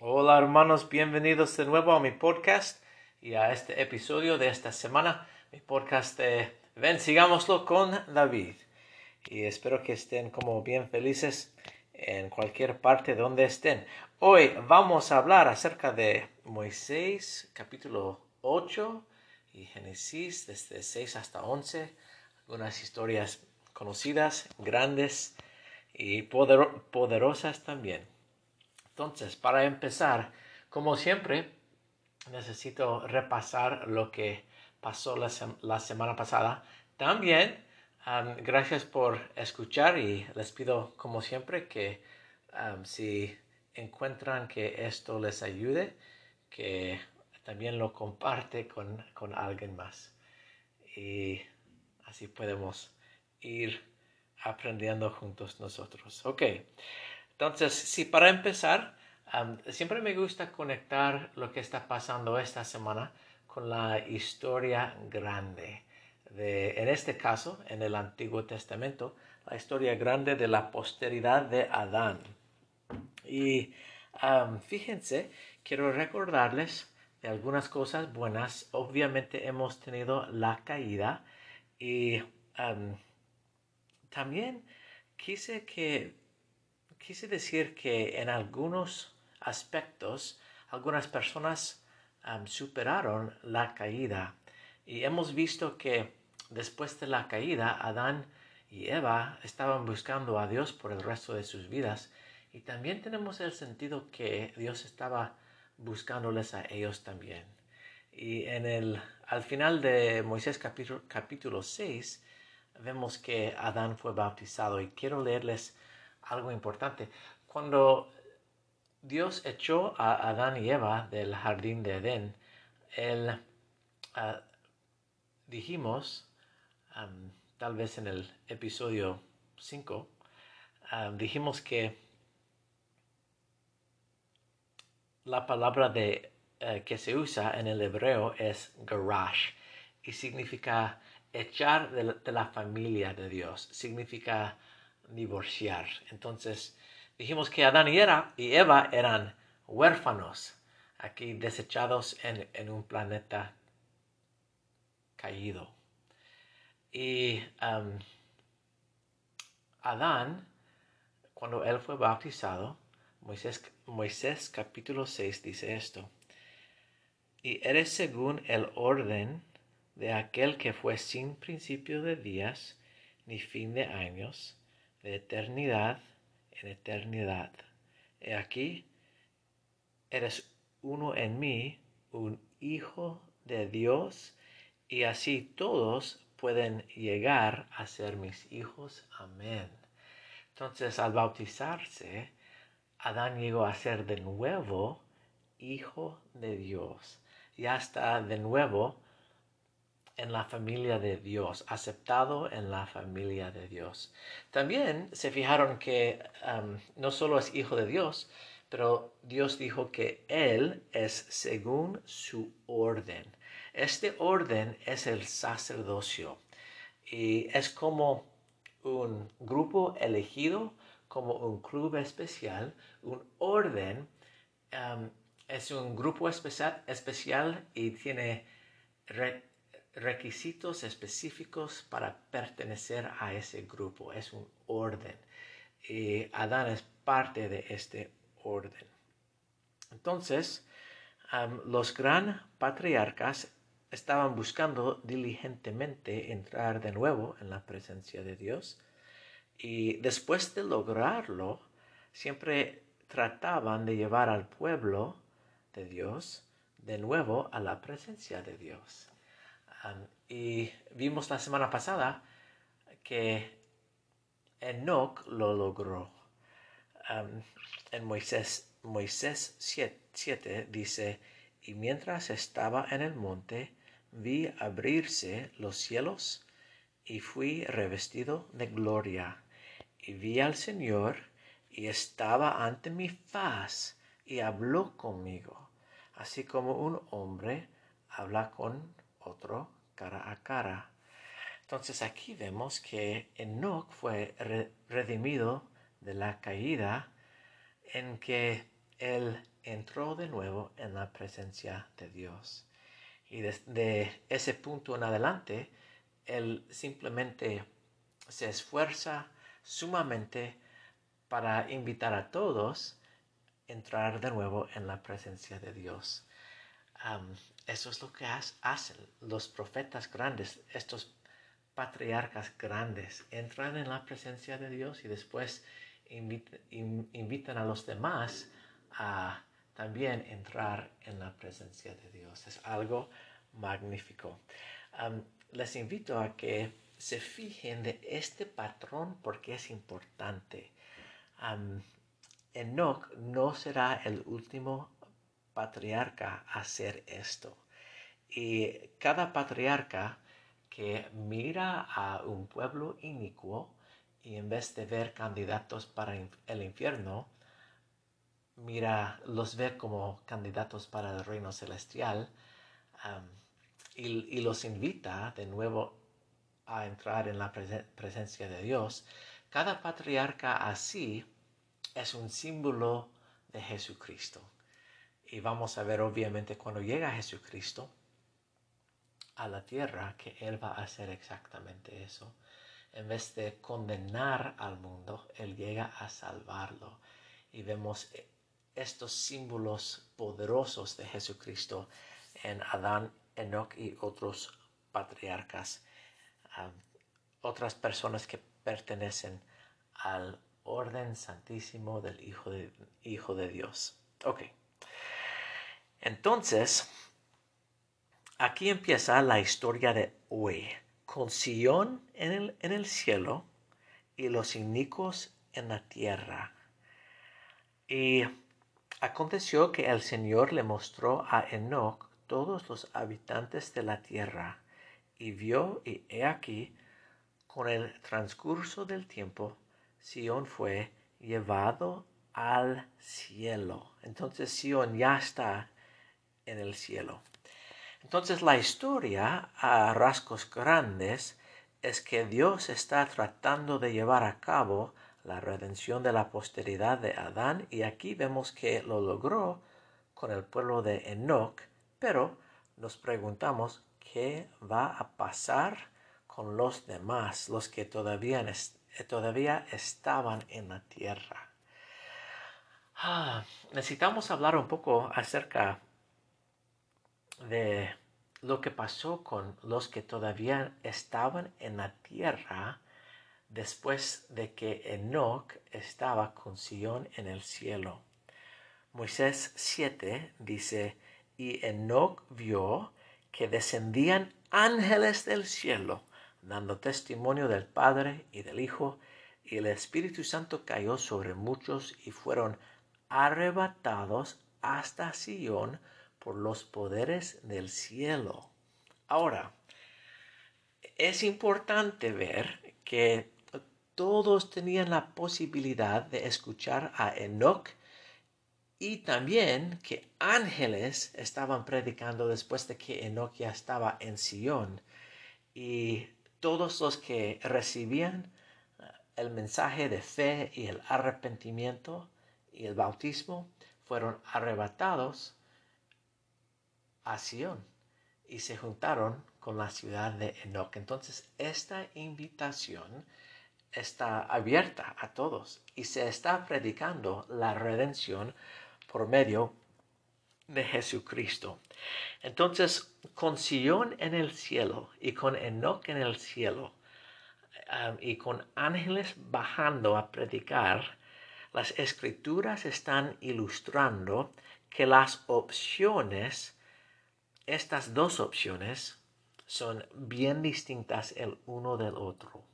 Hola hermanos, bienvenidos de nuevo a mi podcast y a este episodio de esta semana, mi podcast de Ven, sigámoslo con David. Y espero que estén como bien felices en cualquier parte donde estén. Hoy vamos a hablar acerca de Moisés capítulo 8 y Génesis desde 6 hasta 11, algunas historias conocidas, grandes y poderosas también. Entonces, para empezar, como siempre, necesito repasar lo que pasó la, semana pasada. También, gracias por escuchar y les pido, como siempre, que si encuentran que esto les ayude, que también lo comparte con, con alguien más. Y así podemos ir aprendiendo juntos nosotros. Ok. Entonces, sí, para empezar, siempre me gusta conectar lo que está pasando esta semana con la historia grande. De, en este caso, en el Antiguo Testamento, la historia grande de la posteridad de Adán. Y fíjense, quiero recordarles de algunas cosas buenas. Obviamente hemos tenido la caída y también quise que quise decir que en algunos aspectos algunas personas superaron la caída y hemos visto que después de la caída Adán y Eva estaban buscando a Dios por el resto de sus vidas y también tenemos el sentido que Dios estaba buscándoles a ellos también. Y en el, al final de Moisés capítulo, capítulo 6 vemos que Adán fue bautizado y quiero leerles algo importante. Cuando Dios echó a Adán y Eva del jardín de Edén, él, ah, dijimos, tal vez en el episodio 5, dijimos que la palabra de, eh, que se usa en el hebreo es garash y significa echar de la familia de Dios, significa divorciar. Entonces dijimos que Adán y, y Eva eran huérfanos, aquí desechados en, un planeta caído. Y um, Adán, cuando él fue bautizado, Moisés, Moisés capítulo 6 dice esto, y eres según el orden de aquel que fue sin principio de días ni fin de años, de eternidad en eternidad. He aquí, eres uno en mí, un hijo de Dios, y así todos pueden llegar a ser mis hijos. Amén. Entonces, al bautizarse, Adán llegó a ser de nuevo hijo de Dios. Y hasta de nuevo en la familia de Dios, aceptado en la familia de Dios. También se fijaron que um, no solo es hijo de Dios, pero Dios dijo que Él es según su orden. Este orden es el sacerdocio y es como un grupo elegido, como un club especial, un orden. Um, es un grupo especial, especial y tiene requisitos específicos para pertenecer a ese grupo. Es un orden. Y Adán es parte de este orden. Entonces, los gran patriarcas estaban buscando diligentemente entrar de nuevo en la presencia de Dios y después de lograrlo, siempre trataban de llevar al pueblo de Dios de nuevo a la presencia de Dios y vimos la semana pasada que Enoch lo logró. en Moisés, Moisés 7, dice, y mientras estaba en el monte, vi abrirse los cielos y fui revestido de gloria y vi al Señor y estaba ante mi faz y habló conmigo, así como un hombre habla con otro cara a cara. Entonces aquí vemos que Enoch fue redimido de la caída en que él entró de nuevo en la presencia de Dios. Y desde ese punto en adelante, él simplemente se esfuerza sumamente para invitar a todos a entrar de nuevo en la presencia de Dios. Eso es lo que hacen los profetas grandes, estos patriarcas grandes, entran en la presencia de Dios y después invitan a los demás a también entrar en la presencia de Dios. Es algo magnífico. les invito a que se fijen de este patrón porque es importante. Enoch no será el último patriarca hacer esto. Y cada patriarca que mira a un pueblo inicuo y en vez de ver candidatos para el infierno, mira, los ve como candidatos para el reino celestial y, los invita de nuevo a entrar en la presencia de Dios, cada patriarca así es un símbolo de Jesucristo. Y vamos a ver obviamente cuando llega Jesucristo a la tierra que Él va a hacer exactamente eso. En vez de condenar al mundo, Él llega a salvarlo. Y vemos estos símbolos poderosos de Jesucristo en Adán, Enoch y otros patriarcas, otras personas que pertenecen al orden santísimo del Hijo de, Hijo de Dios. Ok. Entonces, aquí empieza la historia de hoy, con Sion en el, en el cielo y los inicuos en la tierra. Y Aconteció que el Señor le mostró a Enoch todos los habitantes de la tierra, y vio, y he aquí, con el transcurso del tiempo, Sión fue llevado al cielo. Entonces Sión ya está en el cielo. Entonces la historia a rasgos grandes es que Dios está tratando de llevar a cabo la redención de la posteridad de Adán y aquí vemos que lo logró con el pueblo de Enoch, pero nos preguntamos qué va a pasar con los demás, los que todavía, todavía estaban en la tierra. Ah, necesitamos hablar un poco acerca de lo que pasó con los que todavía estaban en la tierra después de que Enoch estaba con Sion en el cielo. Moisés 7 dice, y Enoch vio que descendían ángeles del cielo, dando testimonio del Padre y del Hijo, y el Espíritu Santo cayó sobre muchos y fueron arrebatados hasta Sion por los poderes del cielo. Ahora, es importante ver que todos tenían la posibilidad de escuchar a Enoch y también que ángeles estaban predicando después de que Enoch ya estaba en Sion. Y todos los que recibían eh, el mensaje de fe y el arrepentimiento y el bautismo fueron arrebatados a y se juntaron con la ciudad de Enoch. Entonces, esta invitación está abierta a todos y se está predicando la redención por medio de Jesucristo. Entonces, con Sion en el cielo y con Enoch en el cielo um, y con ángeles bajando a predicar, las escrituras están ilustrando que las opciones, estas dos opciones, son bien distintas el uno del otro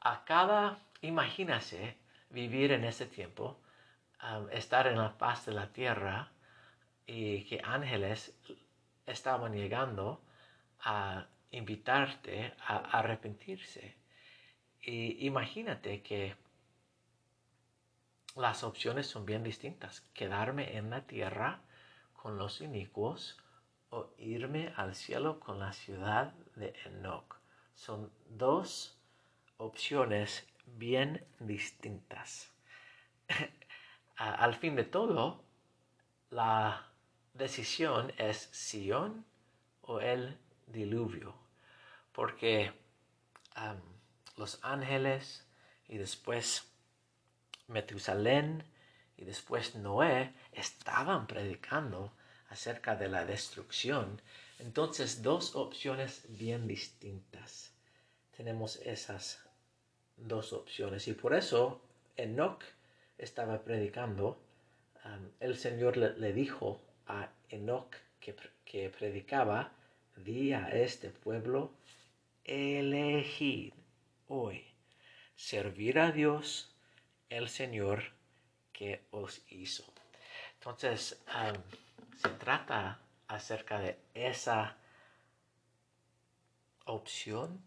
a cada, imagínase vivir en ese tiempo, estar en la paz de la tierra y que ángeles estaban llegando a invitarte a arrepentirse. Y imagínate que las opciones son bien distintas. Quedarme en la tierra con los inicuos o irme al cielo con la ciudad de Enoch. Son dos opciones bien distintas. Al fin de todo, la decisión es Sion o el diluvio, porque los ángeles y después Metusalén y después Noé estaban predicando acerca de la destrucción. Entonces, dos opciones bien distintas. Tenemos esas dos opciones y por eso Enoch estaba predicando. el Señor le, dijo a Enoch que, que predicaba, di a este pueblo, elegid hoy servir a Dios, el Señor que os hizo. Entonces, se trata acerca de esa opción,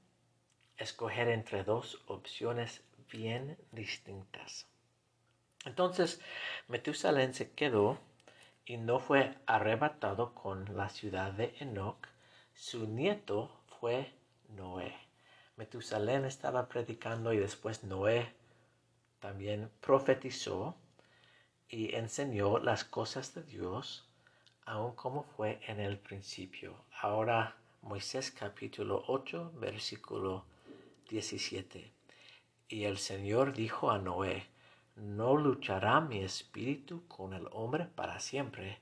escoger entre dos opciones bien distintas. Entonces, Metusalén se quedó y no fue arrebatado con la ciudad de Enoch. Su nieto fue Noé. Metusalén estaba predicando y después Noé también profetizó y enseñó las cosas de Dios, aun como fue en el principio. Ahora Moisés capítulo 8, versículo 17. Y el Señor dijo a Noé, no luchará mi espíritu con el hombre para siempre,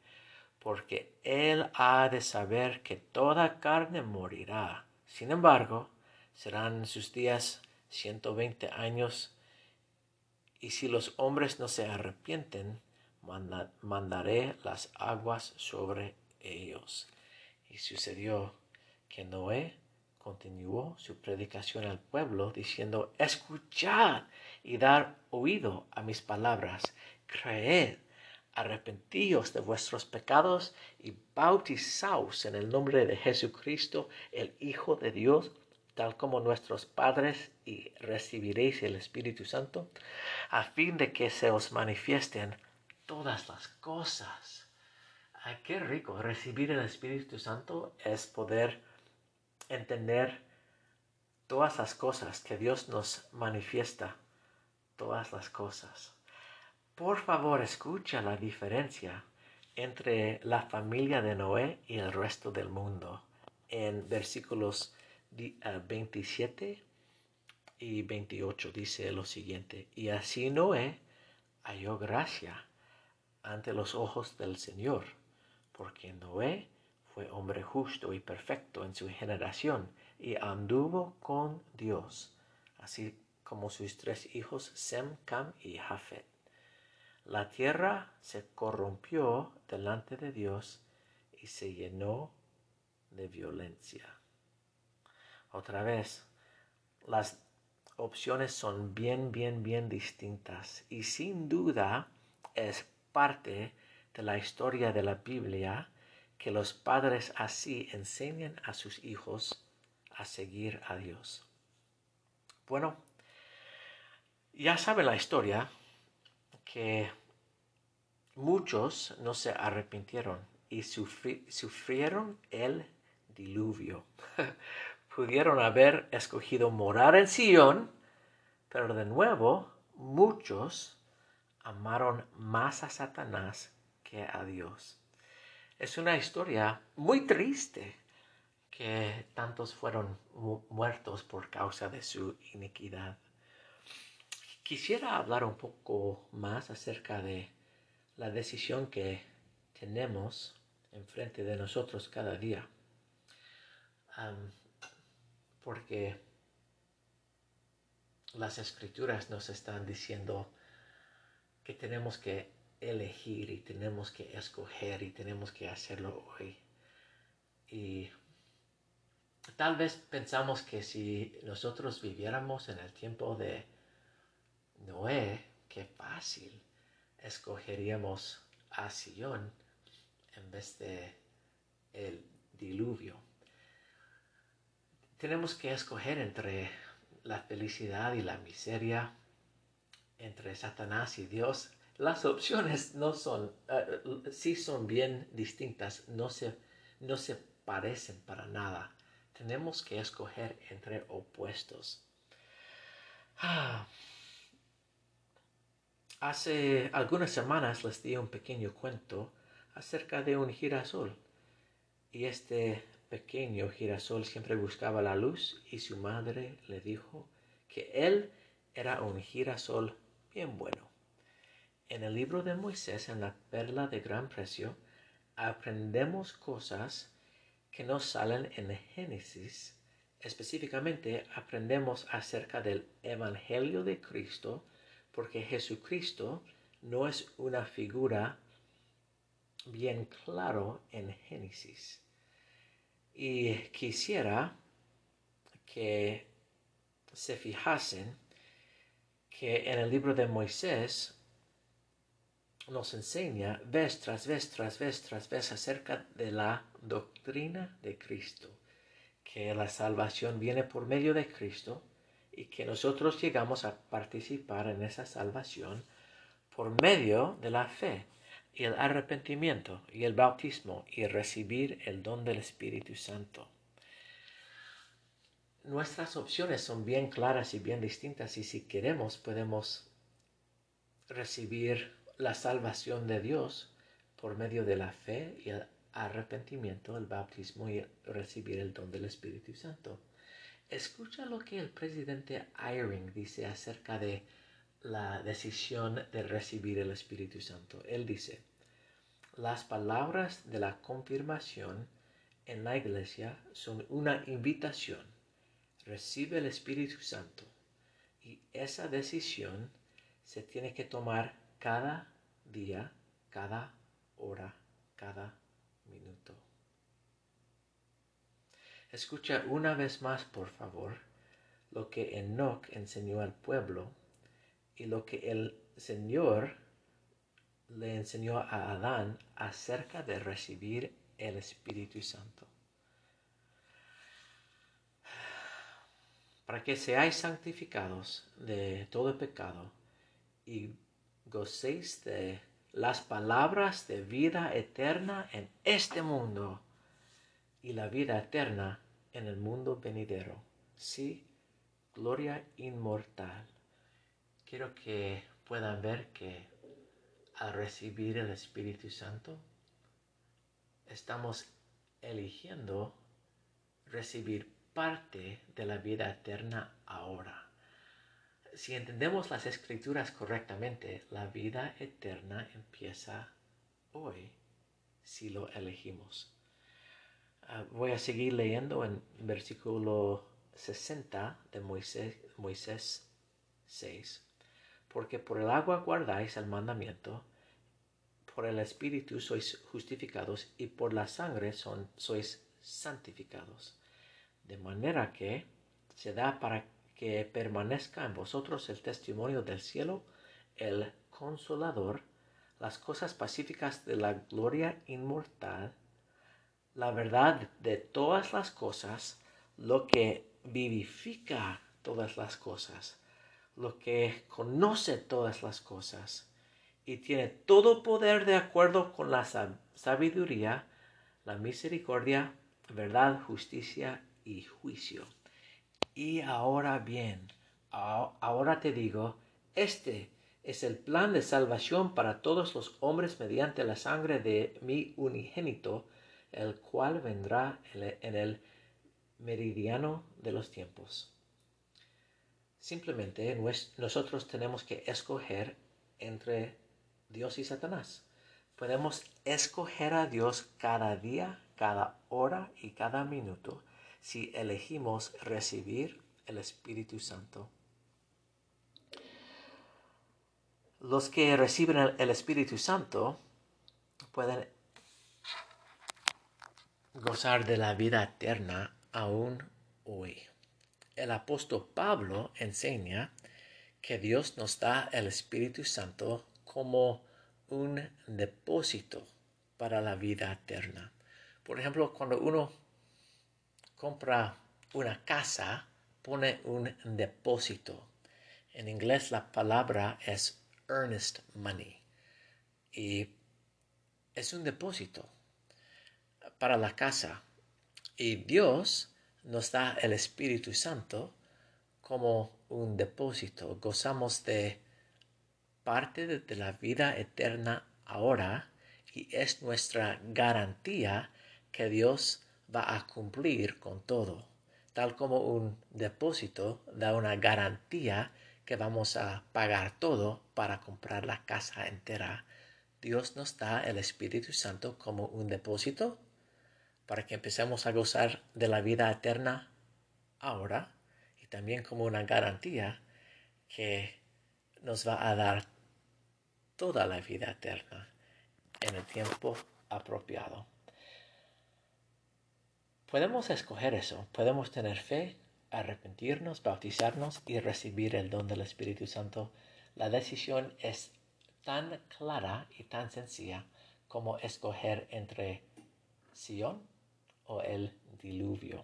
porque él ha de saber que toda carne morirá. Sin embargo, serán sus días ciento veinte años, y si los hombres no se arrepienten, mandaré las aguas sobre ellos. Y sucedió que Noé continuó su predicación al pueblo, diciendo, escuchad y dar oído a mis palabras, creed, arrepentíos de vuestros pecados y bautizaos en el nombre de Jesucristo, el Hijo de Dios, tal como nuestros padres, y recibiréis el Espíritu Santo, a fin de que se os manifiesten todas las cosas. Ay, qué rico. Recibir el Espíritu Santo es poder entender todas las cosas que Dios nos manifiesta. Todas las cosas. Por favor, escucha la diferencia entre la familia de Noé y el resto del mundo. En versículos 27 eh, y 28 dice lo siguiente, y así Noé halló gracia ante los ojos del Señor, porque Noé fue hombre justo y perfecto en su generación y anduvo con Dios, así como sus tres hijos Sem, Cam y Jafet. La tierra se corrompió delante de Dios y se llenó de violencia. Otra vez, las opciones son bien, bien, bien distintas y sin duda es parte de la historia de la Biblia que los padres así enseñan a sus hijos a seguir a Dios. Bueno, ya sabe la historia que muchos no se arrepintieron y sufrieron el diluvio. pudieron haber escogido morar en Sion, pero de nuevo muchos amaron más a Satanás que a Dios. Es una historia muy triste que tantos fueron muertos por causa de su iniquidad. Quisiera hablar un poco más acerca de la decisión que tenemos enfrente de nosotros cada día porque las escrituras nos están diciendo que tenemos que elegir y tenemos que escoger y tenemos que hacerlo hoy. Y tal vez pensamos que si nosotros viviéramos en el tiempo de Noé, qué fácil, escogeríamos a Sion en vez de el diluvio tenemos que escoger entre la felicidad y la miseria, entre Satanás y Dios. Las opciones no son, uh, sí son bien distintas, no se, no se parecen para nada. Tenemos que escoger entre opuestos. Ah. Hace algunas semanas les di un pequeño cuento acerca de un girasol. Y este pequeño girasol siempre buscaba la luz y su madre le dijo que él era un girasol bien bueno. En el libro de Moisés, en la perla de gran precio, aprendemos cosas que no salen en Génesis. Específicamente aprendemos acerca del Evangelio de Cristo, porque Jesucristo no es una figura bien claro en Génesis. Y quisiera que se fijasen que en el libro de Moisés nos enseña vez tras vez tras vez tras vez acerca de la doctrina de Cristo, que la salvación viene por medio de Cristo y que nosotros llegamos a participar en esa salvación por medio de la fe y el arrepentimiento y el bautismo y recibir el don del Espíritu Santo. Nuestras opciones son bien claras y bien distintas y si queremos podemos recibir la salvación de Dios por medio de la fe y el arrepentimiento, el bautismo y recibir el don del Espíritu Santo. Escucha lo que el presidente Eyring dice acerca de la decisión de recibir el Espíritu Santo. Él dice, las palabras de la confirmación en la iglesia son una invitación. Recibe el Espíritu Santo y esa decisión se tiene que tomar cada día, cada hora, cada minuto. Escucha una vez más, por favor, lo que Enoch enseñó al pueblo y lo que el Señor le enseñó a Adán acerca de recibir el Espíritu Santo. Para que seáis santificados de todo pecado y gocéis de las palabras de vida eterna en este mundo y la vida eterna en el mundo venidero. Sí, gloria inmortal. Quiero que puedan ver que al recibir el Espíritu Santo, estamos eligiendo recibir parte de la vida eterna ahora. Si entendemos las escrituras correctamente, la vida eterna empieza hoy si lo elegimos. Ah, voy a seguir leyendo en versículo 60 de Moisés, Moisés 6 porque por el agua guardáis el mandamiento, por el Espíritu sois justificados y por la sangre sois santificados. De manera que se da para que permanezca en vosotros el testimonio del cielo, el consolador, las cosas pacíficas de la gloria inmortal, la verdad de todas las cosas, lo que vivifica todas las cosas, lo que conoce todas las cosas y tiene todo poder de acuerdo con la sabiduría, la misericordia, verdad, justicia y juicio. Y ahora bien, ahora te digo, este es el plan de salvación para todos los hombres mediante la sangre de mi unigénito, el cual vendrá en el meridiano de los tiempos. Simplemente nosotros tenemos que escoger entre Dios y Satanás. Podemos escoger a Dios cada día, cada hora y cada minuto si elegimos recibir el Espíritu Santo. Los que reciben el Espíritu Santo pueden gozar de la vida eterna aún hoy el apóstol Pablo enseña que Dios nos da el Espíritu Santo como un depósito para la vida eterna. Por ejemplo, cuando uno compra una casa, pone un depósito. En inglés la palabra es earnest money y es un depósito para la casa. Y Dios nos da el Espíritu Santo como un depósito. Gozamos de parte de, la vida eterna ahora y es nuestra garantía que Dios va a cumplir con todo, tal como un depósito da una garantía que vamos a pagar todo para comprar la casa entera. Dios nos da el Espíritu Santo como un depósito para que empecemos a gozar de la vida eterna ahora y también como una garantía que nos va a dar toda la vida eterna en el tiempo apropiado. Podemos escoger eso, podemos tener fe, arrepentirnos, bautizarnos y recibir el don del Espíritu Santo. La decisión es tan clara y tan sencilla como escoger entre Sion o el diluvio.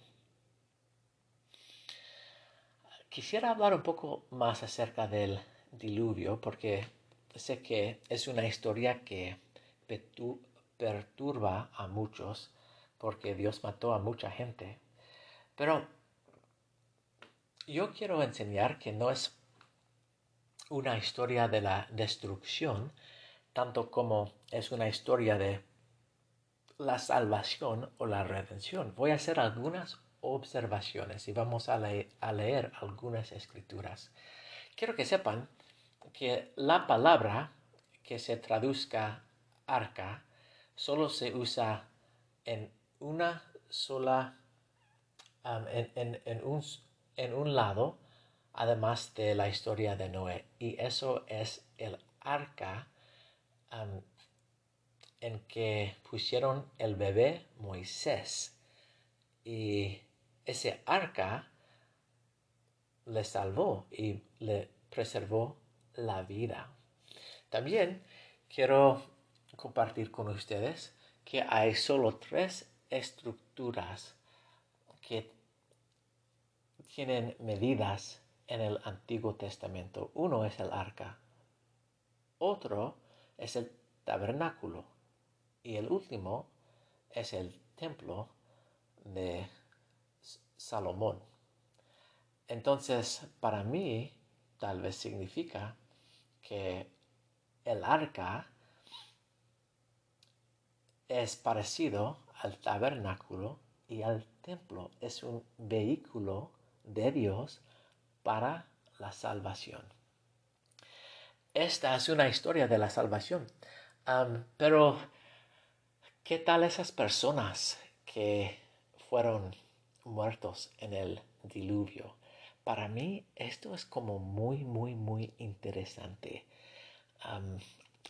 Quisiera hablar un poco más acerca del diluvio porque sé que es una historia que perturba a muchos porque Dios mató a mucha gente. Pero yo quiero enseñar que no es una historia de la destrucción, tanto como es una historia de la salvación o la redención. Voy a hacer algunas observaciones y vamos a, leer algunas escrituras. Quiero que sepan que la palabra que se traduzca arca solo se usa en una sola, en, un, lado, además de la historia de Noé. Y eso es el arca en que pusieron el bebé Moisés. Y ese arca le salvó y le preservó la vida. También quiero compartir con ustedes que hay solo tres estructuras que tienen medidas en el Antiguo Testamento. Uno es el arca, otro es el tabernáculo y el último es el templo de Salomón. Entonces, para mí, tal vez significa que el arca es parecido al tabernáculo y al templo. Es un vehículo de Dios para la salvación. Esta es una historia de la salvación. pero, ¿qué tal esas personas que fueron muertos en el diluvio? Para mí esto es como muy, muy, muy interesante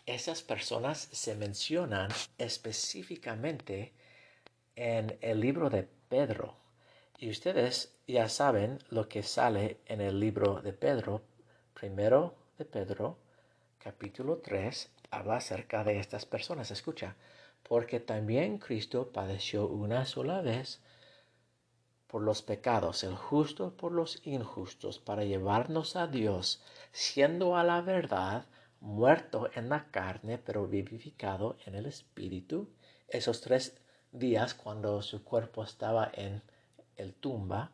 esas personas se mencionan específicamente en el libro de Pedro. Y ustedes ya saben lo que sale en el libro de Pedro. Primero de Pedro, capítulo 3, habla acerca de estas personas. Escucha, porque también Cristo padeció una sola vez por los pecados, el justo por los injustos, para llevarnos a Dios, siendo a la verdad muerto en la carne, pero vivificado en el espíritu. Esos tres días cuando su cuerpo estaba en el tumba,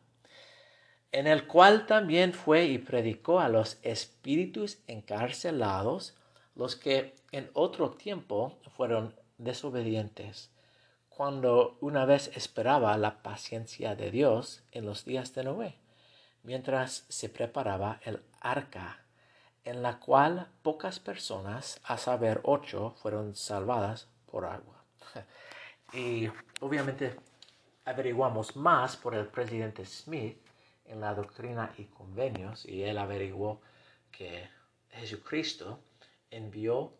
en el cual también fue y predicó a los espíritus encarcelados, los que en otro tiempo fueron desobedientes, cuando una vez esperaba la paciencia de Dios en los días de Noé, mientras se preparaba el arca en la cual pocas personas, a saber ocho, fueron salvadas por agua. Y obviamente averiguamos más por el presidente Smith en la doctrina y convenios y él averiguó que Jesucristo envió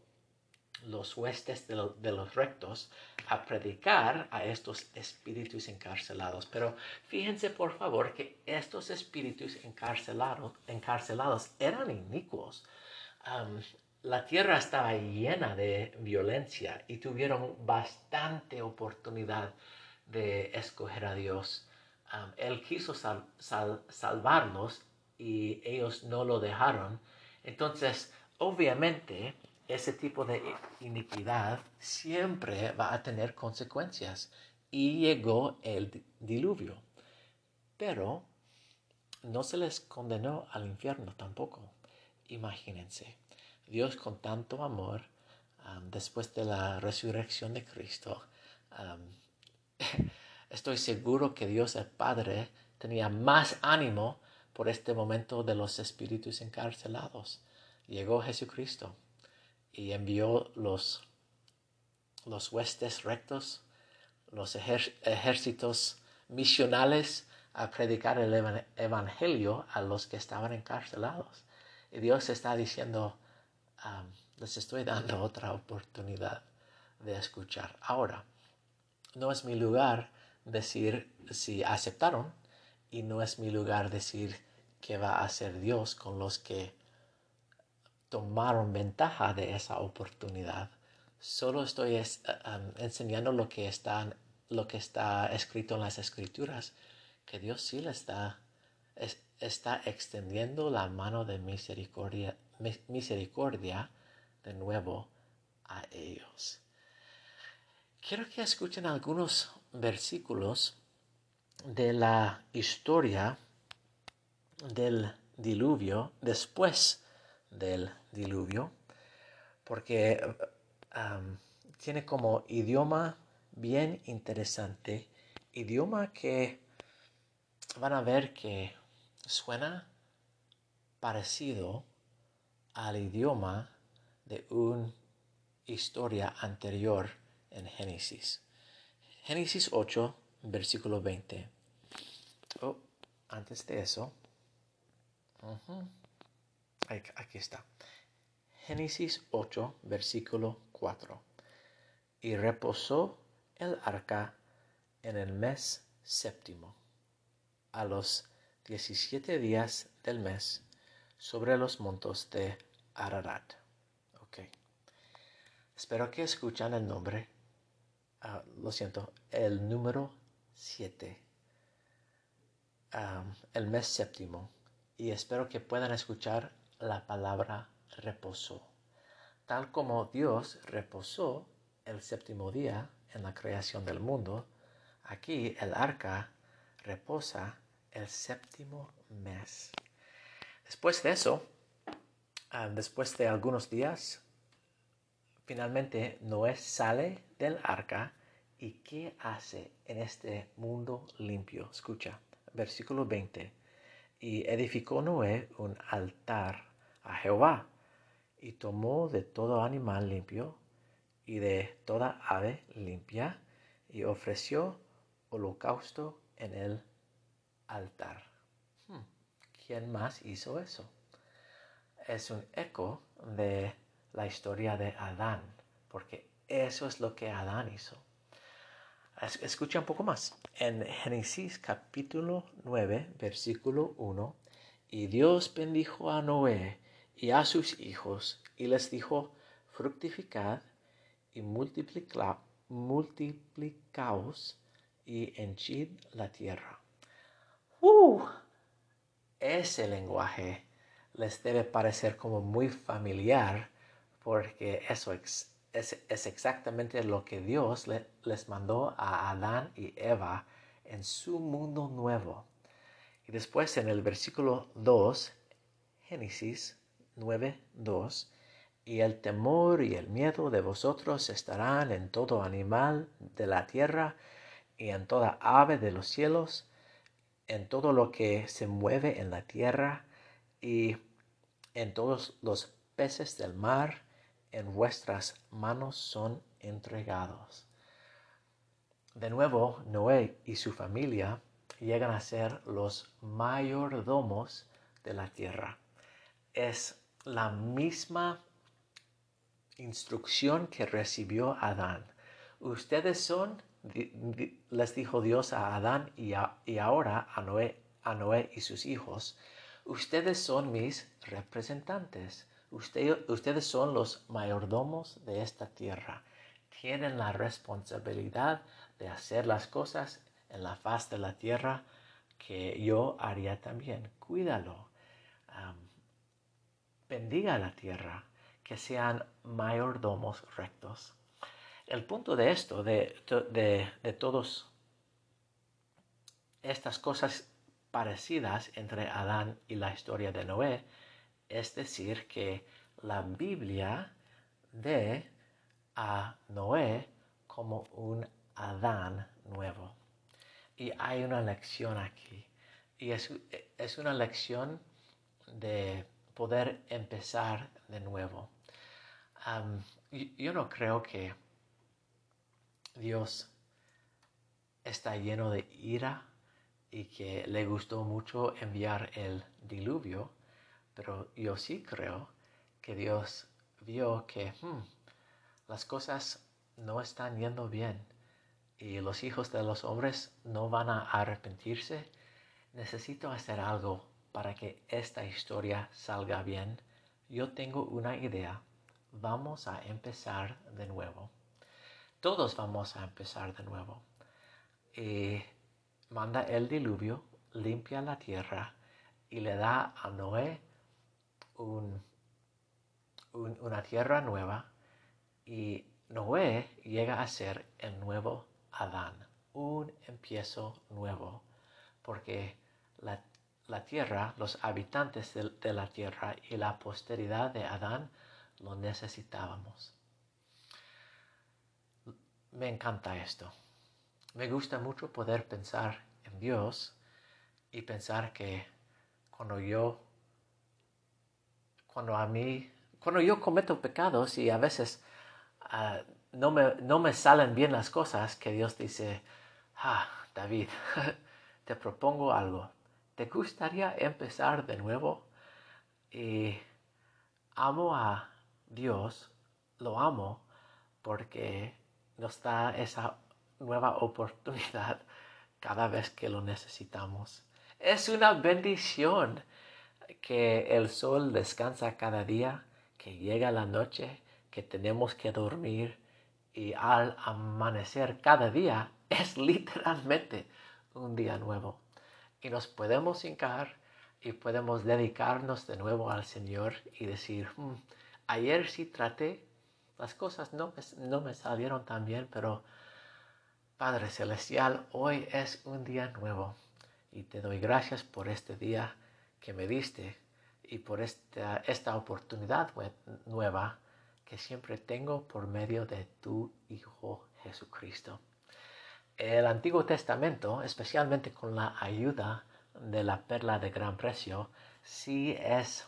los huestes de, los rectos a predicar a estos espíritus encarcelados. Pero fíjense por favor que estos espíritus encarcelados, encarcelados eran inicuos. la tierra estaba llena de violencia y tuvieron bastante oportunidad de escoger a Dios. él quiso salvarlos y ellos no lo dejaron. Entonces, obviamente, ese tipo de iniquidad siempre va a tener consecuencias. Y llegó el diluvio. Pero no se les condenó al infierno tampoco. Imagínense, Dios con tanto amor después de la resurrección de Cristo, estoy seguro que Dios el Padre tenía más ánimo por este momento de los espíritus encarcelados. Llegó Jesucristo y envió los, los huestes rectos, los ejércitos misionales a predicar el evangelio a los que estaban encarcelados. Y Dios está diciendo, les estoy dando otra oportunidad de escuchar. Ahora, no es mi lugar decir si aceptaron y no es mi lugar decir qué va a hacer Dios con los que tomaron ventaja de esa oportunidad. Solo estoy enseñando lo que, está, lo que está escrito en las escrituras, que Dios sí le está, está extendiendo la mano de misericordia, misericordia de nuevo a ellos. Quiero que escuchen algunos versículos de la historia del diluvio después del diluvio, porque tiene como idioma bien interesante, idioma que van a ver que suena parecido al idioma de una historia anterior en Génesis. Génesis 8, versículo 20. Oh, antes de eso, aquí está. Génesis 8, versículo 4. Y reposó el arca en el mes séptimo, a los 17 días del mes, sobre los montes de Ararat. Ok. Espero que escuchan el nombre. Ah, lo siento, el número 7. el mes séptimo. Y espero que puedan escuchar la palabra reposó. Tal como Dios reposó el séptimo día en la creación del mundo, aquí el arca reposa el séptimo mes. Después de eso, ah, después de algunos días, finalmente Noé sale del arca y ¿qué hace en este mundo limpio? Escucha, versículo 20. Y edificó Noé un altar a Jehová y tomó de todo animal limpio y de toda ave limpia y ofreció holocausto en el altar. Hmm, ¿Quién más hizo eso? Es un eco de la historia de Adán, porque eso es lo que Adán hizo. Escucha un poco más. En Génesis capítulo 9, versículo 1, y Dios bendijo a Noé y a sus hijos y les dijo, fructificad y multiplicaos y henchid la tierra. Uh, ese lenguaje les debe parecer como muy familiar porque eso es, exactamente lo que Dios les mandó a Adán y Eva en su mundo nuevo. Y después en el versículo 2, Génesis 9, 2, y el temor y el miedo de vosotros estarán en todo animal de la tierra y en toda ave de los cielos en todo lo que se mueve en la tierra y en todos los peces del mar, en vuestras manos son entregados. De nuevo, Noé y su familia llegan a ser los mayordomos de la tierra. Es la misma instrucción que recibió Adán. Ustedes son les dijo Dios a Adán y, ahora a Noé, a Noé y sus hijos, ustedes son mis representantes, ustedes son los mayordomos de esta tierra, tienen la responsabilidad de hacer las cosas en la faz de la tierra que yo haría también. Cuídalo. Bendiga la tierra, que sean mayordomos rectos el punto de esto, de, de, todas estas cosas parecidas entre Adán y la historia de Noé, es decir, que la Biblia de a Noé como un Adán nuevo. Y hay una lección aquí. Y es, es una lección de poder empezar de nuevo. yo no creo que Dios está lleno de ira y que le gustó mucho enviar el diluvio, pero yo sí creo que Dios vio que hmm, las cosas no están yendo bien y los hijos de los hombres no van a arrepentirse. Necesito hacer algo para que esta historia salga bien. Yo tengo una idea. Vamos a empezar de nuevo. Todos vamos a empezar de nuevo. Y manda el diluvio, limpia la tierra y le da a Noé una tierra nueva y Noé llega a ser el nuevo Adán, un empiezo nuevo, porque la, tierra, los habitantes de la tierra y la posteridad de Adán lo necesitábamos. Me encanta esto. Me gusta mucho poder pensar en Dios y pensar que cuando yo, cuando a mí, cuando yo cometo pecados y a veces ah, no, me, no me salen bien las cosas, que Dios dice, ah, David, te propongo algo. ¿Te gustaría empezar de nuevo? Y amo a Dios, lo amo porque nos da esa nueva oportunidad cada vez que lo necesitamos. Es una bendición que el sol descansa cada día, que llega la noche, que tenemos que dormir y al amanecer cada día es literalmente un día nuevo. Y nos podemos hincar y podemos dedicarnos de nuevo al Señor y decir, hmm, ayer sí traté, las cosas no no me salieron tan bien, pero Padre Celestial, hoy es un día nuevo y te doy gracias por este día que me diste y por esta, esta oportunidad nueva que siempre tengo por medio de tu Hijo Jesucristo. El Antiguo Testamento, especialmente con la ayuda de la perla de gran precio, sí es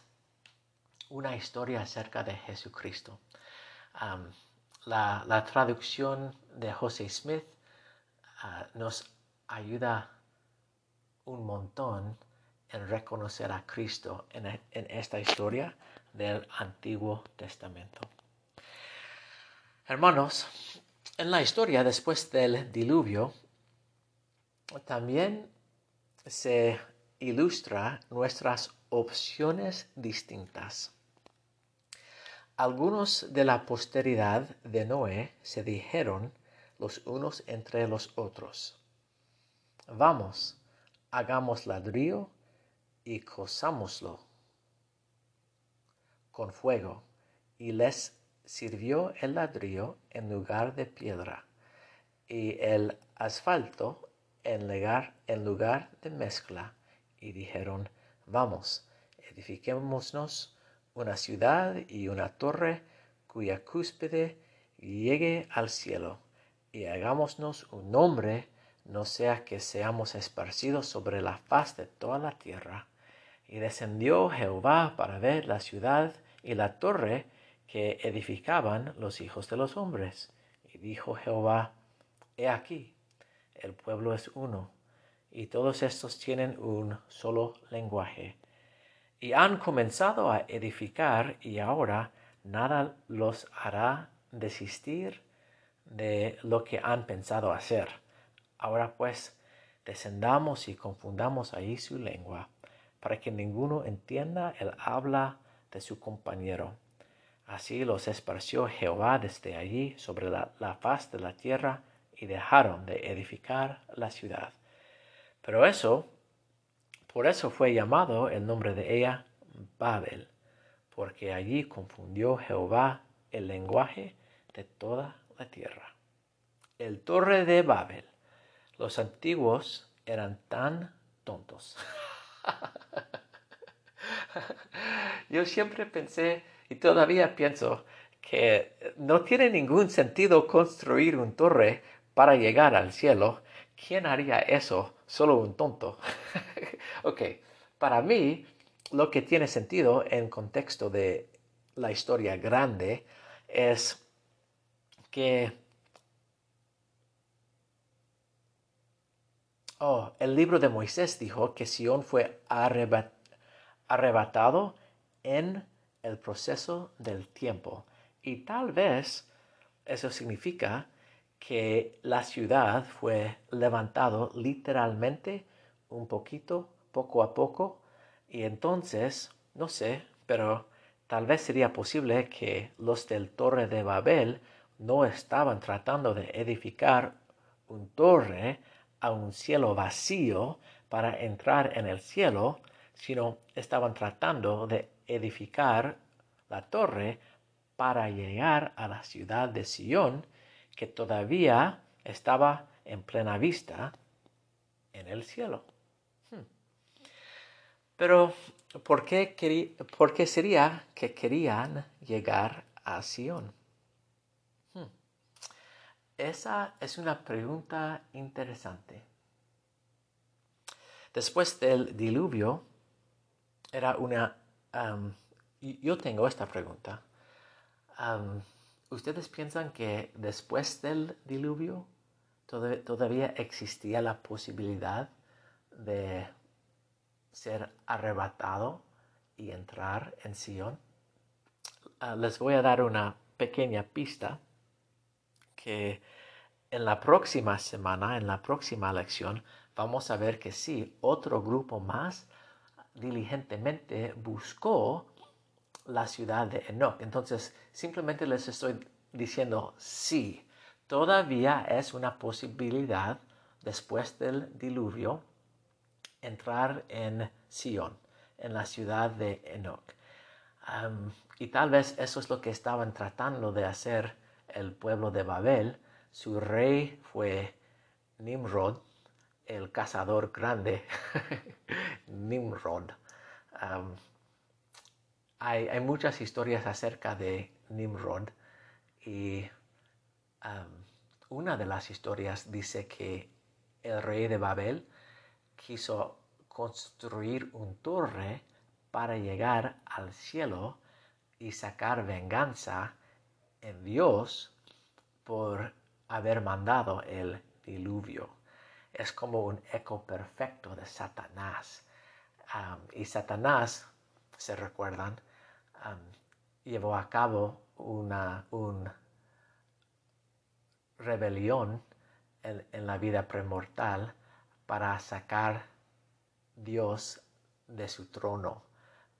una historia acerca de Jesucristo. la, traducción de José Smith Ah, nos ayuda un montón en reconocer a Cristo en, en esta historia del Antiguo Testamento. Hermanos, en la historia después del diluvio, también se ilustra nuestras opciones distintas. Algunos de la posteridad de Noé se dijeron los unos entre los otros. Vamos, hagamos ladrillo y cosámoslo con fuego. Y les sirvió el ladrillo en lugar de piedra y el asfalto en lugar, en lugar de mezcla. Y dijeron, vamos, edifiquémonos una ciudad y una torre cuya cúspide llegue al cielo y hagámonos un nombre, no sea que seamos esparcidos sobre la faz de toda la tierra. Y descendió Jehová para ver la ciudad y la torre que edificaban los hijos de los hombres. Y dijo Jehová, He aquí, el pueblo es uno, y todos estos tienen un solo lenguaje. Y han comenzado a edificar, y ahora nada los hará desistir de lo que han pensado hacer. Ahora pues, descendamos y confundamos ahí su lengua, para que ninguno entienda el habla de su compañero. Así los esparció Jehová desde allí sobre la, faz de la tierra y dejaron de edificar la ciudad. Pero eso, por eso fue llamado el nombre de ella Babel, porque allí confundió Jehová el lenguaje de toda la tierra. El torre de Babel. Los antiguos eran tan tontos. Yo siempre pensé y todavía pienso que no tiene ningún sentido construir un torre para llegar al cielo. ¿Quién haría eso? Solo un tonto. ok, para mí lo que tiene sentido en contexto de la historia grande es que oh, el libro de Moisés dijo que Sión fue arrebatado en el proceso del tiempo. Y tal vez eso significa que la ciudad fue levantado literalmente un poquito, poco a poco, y entonces, no sé, pero tal vez sería posible que los del Torre de Babel no estaban tratando de edificar un torre a un cielo vacío para entrar en el cielo, sino estaban tratando de edificar la torre para llegar a la ciudad de Sion, que todavía estaba en plena vista en el cielo. Hmm. Pero, ¿por qué, ¿por qué sería que querían llegar a Sion? Hmm. Esa es una pregunta interesante. Después del diluvio, era una... yo tengo esta pregunta. ¿Ustedes piensan que después del diluvio todavía existía la posibilidad de ser arrebatado y entrar en Sion? Ah, les voy a dar una pequeña pista que en la próxima semana, en la próxima lección, vamos a ver que sí, otro grupo más diligentemente buscó la ciudad de Enoch. Entonces, simplemente les estoy diciendo sí, todavía es una posibilidad después del diluvio entrar en Sion, en la ciudad de Enoch. y tal vez eso es lo que estaban tratando de hacer el pueblo de Babel. Su rey fue Nimrod, el cazador grande, Nimrod hay, muchas historias acerca de Nimrod y una de las historias dice que el rey de Babel quiso construir un torre para llegar al cielo y sacar venganza en Dios por haber mandado el diluvio. Es como un eco perfecto de Satanás. y Satanás, se recuerdan, llevó a cabo una rebelión en, la vida premortal para sacar Dios de su trono,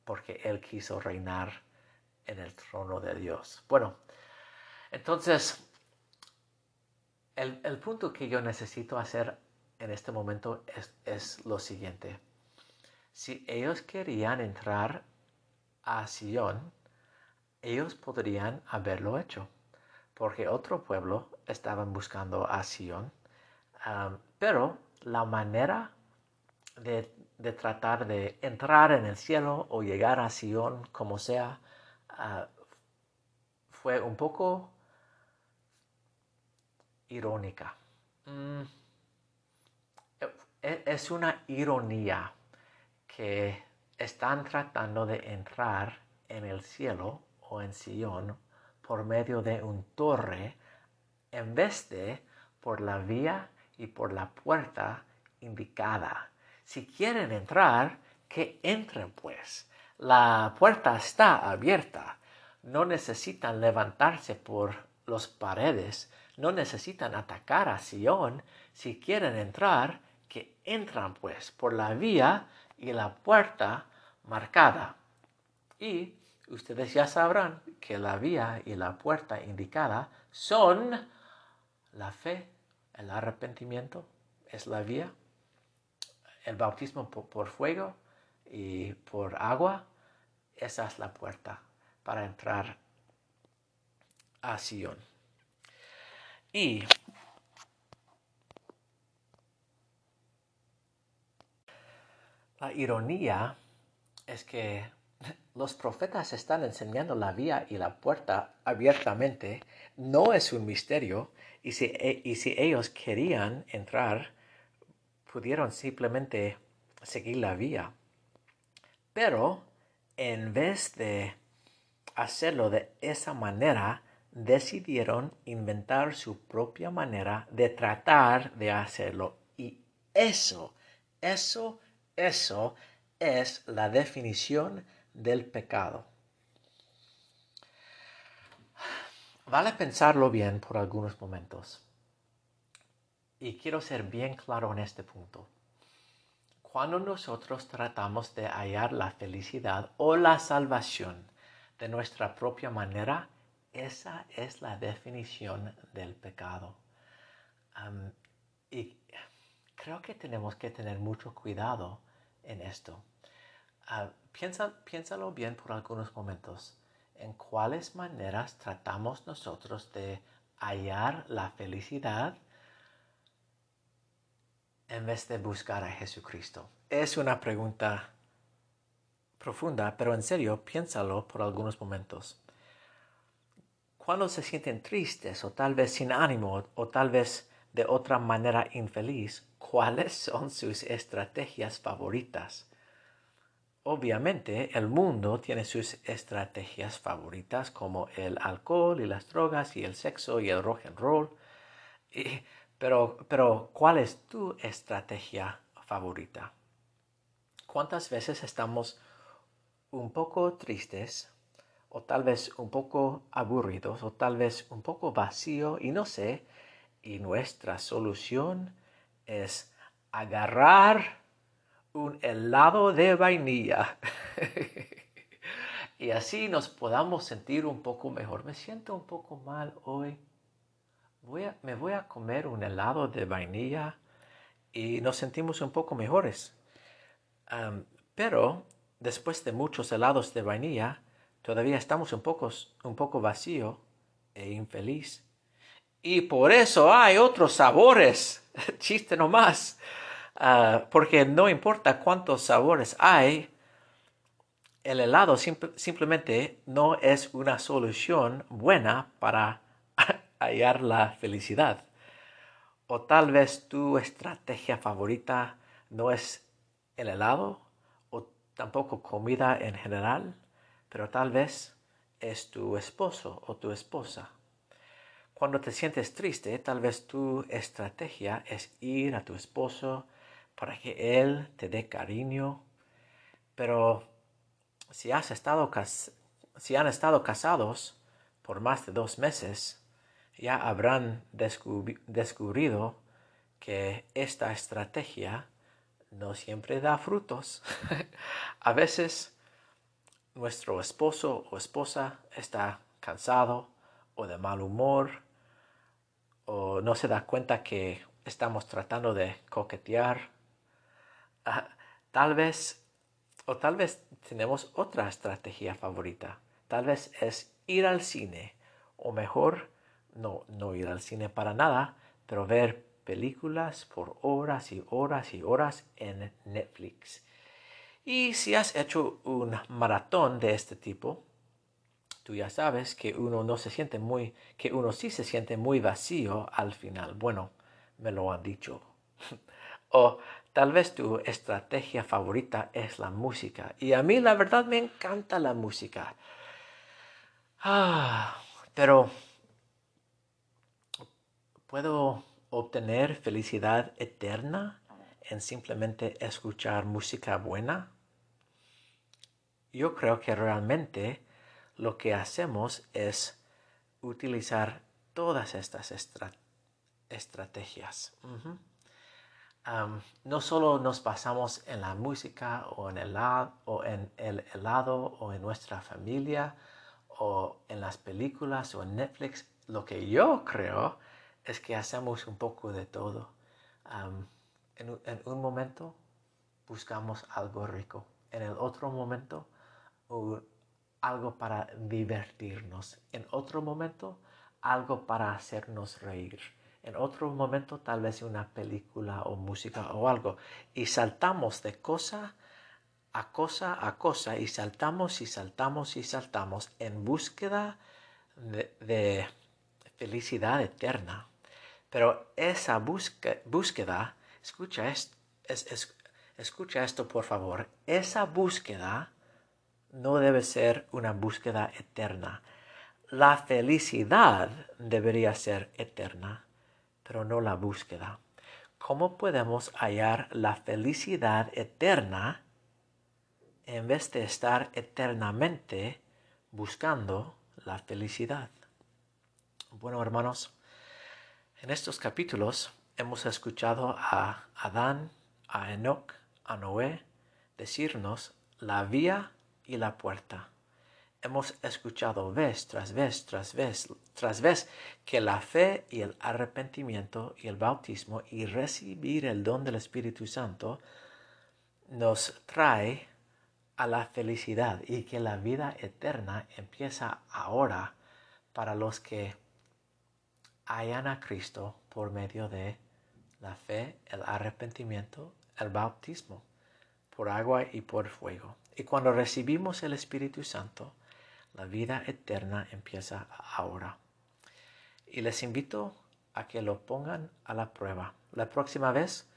porque él quiso reinar en el trono de Dios. Bueno, entonces, el, el punto que yo necesito hacer en este momento es, es lo siguiente. Si ellos querían entrar a Sion, ellos podrían haberlo hecho, porque otro pueblo estaban buscando a Sion, pero la manera de, tratar de entrar en el cielo o llegar a Sion, como sea, ah, fue un poco irónica. Mm, es una ironía que están tratando de entrar en el cielo o en Sion por medio de un torre en vez de por la vía y por la puerta indicada. Si quieren entrar, que entren pues. La puerta está abierta. No necesitan levantarse por las paredes, no necesitan atacar a Sion. Si quieren entrar, entran pues por la vía y la puerta marcada. Y ustedes ya sabrán que la vía y la puerta indicada son la fe, el arrepentimiento es la vía, el bautismo por, fuego y por agua, esa es la puerta para entrar a Sion. Y Ironía es que los profetas están enseñando la vía y la puerta abiertamente, no es un misterio, y si, e, y si ellos querían entrar, pudieron simplemente seguir la vía. Pero en vez de hacerlo de esa manera, decidieron inventar su propia manera de tratar de hacerlo. Y eso, eso, eso es la definición del pecado. Vale pensarlo bien por algunos momentos. Y quiero ser bien claro en este punto. Cuando nosotros tratamos de hallar la felicidad o la salvación de nuestra propia manera, esa es la definición del pecado. y creo que tenemos que tener mucho cuidado en esto. Uh, piénsalo bien por algunos momentos. ¿En cuáles maneras tratamos nosotros de hallar la felicidad en vez de buscar a Jesucristo? Es una pregunta profunda, pero en serio, piénsalo por algunos momentos. Cuando se sienten tristes o tal vez sin ánimo o tal vez de otra manera infeliz, ¿cuáles son sus estrategias favoritas? Obviamente el mundo tiene sus estrategias favoritas como el alcohol y las drogas y el sexo y el rock and roll. pero, pero, ¿cuál es tu estrategia favorita? ¿Cuántas veces estamos un poco tristes o tal vez un poco aburridos o tal vez un poco vacío y no sé, y nuestra solución es agarrar un helado de vainilla. y así nos podamos sentir un poco mejor. Me siento un poco mal hoy. Voy a, me voy a comer un helado de vainilla y nos sentimos un poco mejores. pero después de muchos helados de vainilla, todavía estamos un poco, un poco vacío e infeliz. Y por eso hay otros sabores. Chiste nomás. Ah, porque no importa cuántos sabores hay, el helado simplemente no es una solución buena para hallar la felicidad. O tal vez tu estrategia favorita no es el helado o tampoco comida en general, pero tal vez es tu esposo o tu esposa. Cuando te sientes triste, tal vez tu estrategia es ir a tu esposo para que Él te dé cariño. Pero si, han estado casados por más de dos meses, ya habrán descubrido que esta estrategia no siempre da frutos. a veces nuestro esposo o esposa está cansado o de mal humor o no se da cuenta que estamos tratando de coquetear Ah, tal vez, o tal vez tenemos otra estrategia favorita. Tal vez es ir al cine, o mejor, no, no ir al cine para nada, pero ver películas por horas y horas y horas en Netflix. Y si has hecho un maratón de este tipo, tú ya sabes que uno no se siente muy, que uno sí se siente muy vacío al final. Bueno, me lo han dicho. o Tal vez tu estrategia favorita es la música. Y a mí la verdad me encanta la música. Ah, pero ¿puedo obtener felicidad eterna en simplemente escuchar música buena? Yo creo que realmente lo que hacemos es utilizar todas estas estrategias no solo nos basamos en la música o en, el, o en el helado o en nuestra familia o en las películas o en Netflix, lo que yo creo es que hacemos un poco de todo. en, en, un momento buscamos algo rico, en el otro momento algo para divertirnos, en otro momento algo para hacernos reír. En otro momento tal vez una película o música o algo. Y saltamos de cosa a cosa a cosa y saltamos y saltamos y saltamos en búsqueda de, felicidad eterna. Pero esa búsqueda, escucha, escucha esto por favor, esa búsqueda no debe ser una búsqueda eterna. La felicidad debería ser eterna, pero no la búsqueda. ¿Cómo podemos hallar la felicidad eterna en vez de estar eternamente buscando la felicidad? Bueno, hermanos, en estos capítulos hemos escuchado a Adán, a Enoch, a Noé decirnos la vía y la puerta. Hemos escuchado vez tras vez tras vez tras vez que la fe y el arrepentimiento y el bautismo y recibir el don del Espíritu Santo nos trae a la felicidad y que la vida eterna empieza ahora para los que hayan a Cristo por medio de la fe, el arrepentimiento, el bautismo, por agua y por fuego. Y cuando recibimos el Espíritu Santo, la vida eterna empieza ahora. Y les invito a que lo pongan a la prueba. La próxima vez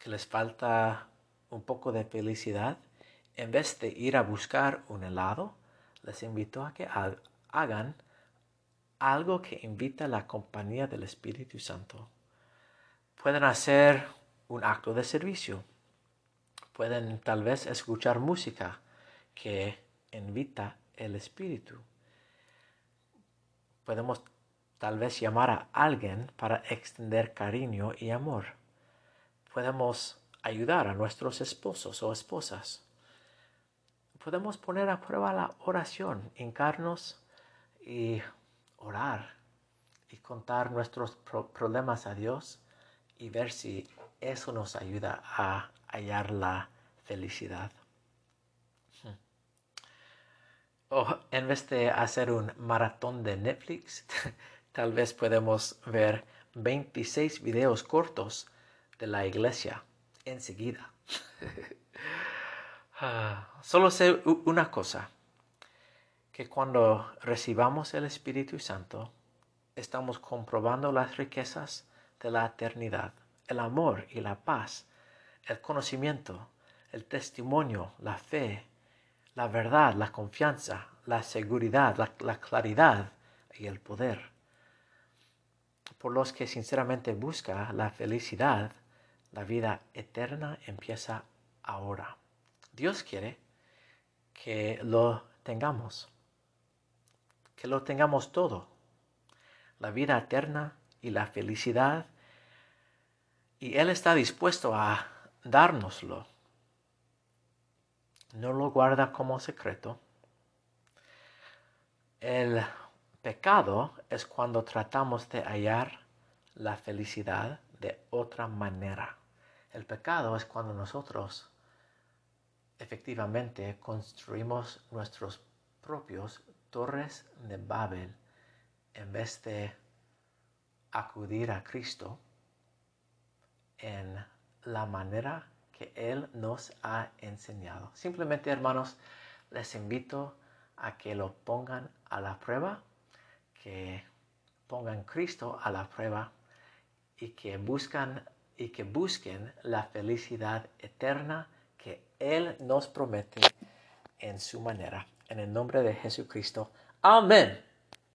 que les falta un poco de felicidad, en vez de ir a buscar un helado, les invito a que hagan algo que invita a la compañía del Espíritu Santo. Pueden hacer un acto de servicio, pueden tal vez escuchar música que invita el espíritu. Podemos tal vez llamar a alguien para extender cariño y amor. Podemos ayudar a nuestros esposos o esposas. Podemos poner a prueba la oración, hincarnos y orar y contar nuestros problemas a Dios y ver si eso nos ayuda a hallar la felicidad. Hmm. O en vez de hacer un maratón de Netflix, tal vez podemos ver 26 videos cortos de la iglesia enseguida. Ah, solo sé una cosa, que cuando recibamos el Espíritu Santo, estamos comprobando las riquezas de la eternidad, el amor y la paz el conocimiento, el testimonio, la fe, la verdad, la confianza, la seguridad, la, claridad y el poder. Por los que sinceramente buscan la felicidad, la vida eterna empieza ahora. Dios quiere que lo tengamos, que lo tengamos todo, la vida eterna y la felicidad, y Él está dispuesto a dárnoslo. No lo guarda como secreto. El pecado es cuando tratamos de hallar la felicidad de otra manera. El pecado es cuando nosotros efectivamente construimos nuestros propios torres de Babel en vez de acudir a Cristo en la manera que Él nos ha enseñado. Simplemente, hermanos, les invito a que lo pongan a la prueba, que pongan Cristo a la prueba y que buscan y que busquen la felicidad eterna que Él nos promete en su manera. En el nombre de Jesucristo. Amén.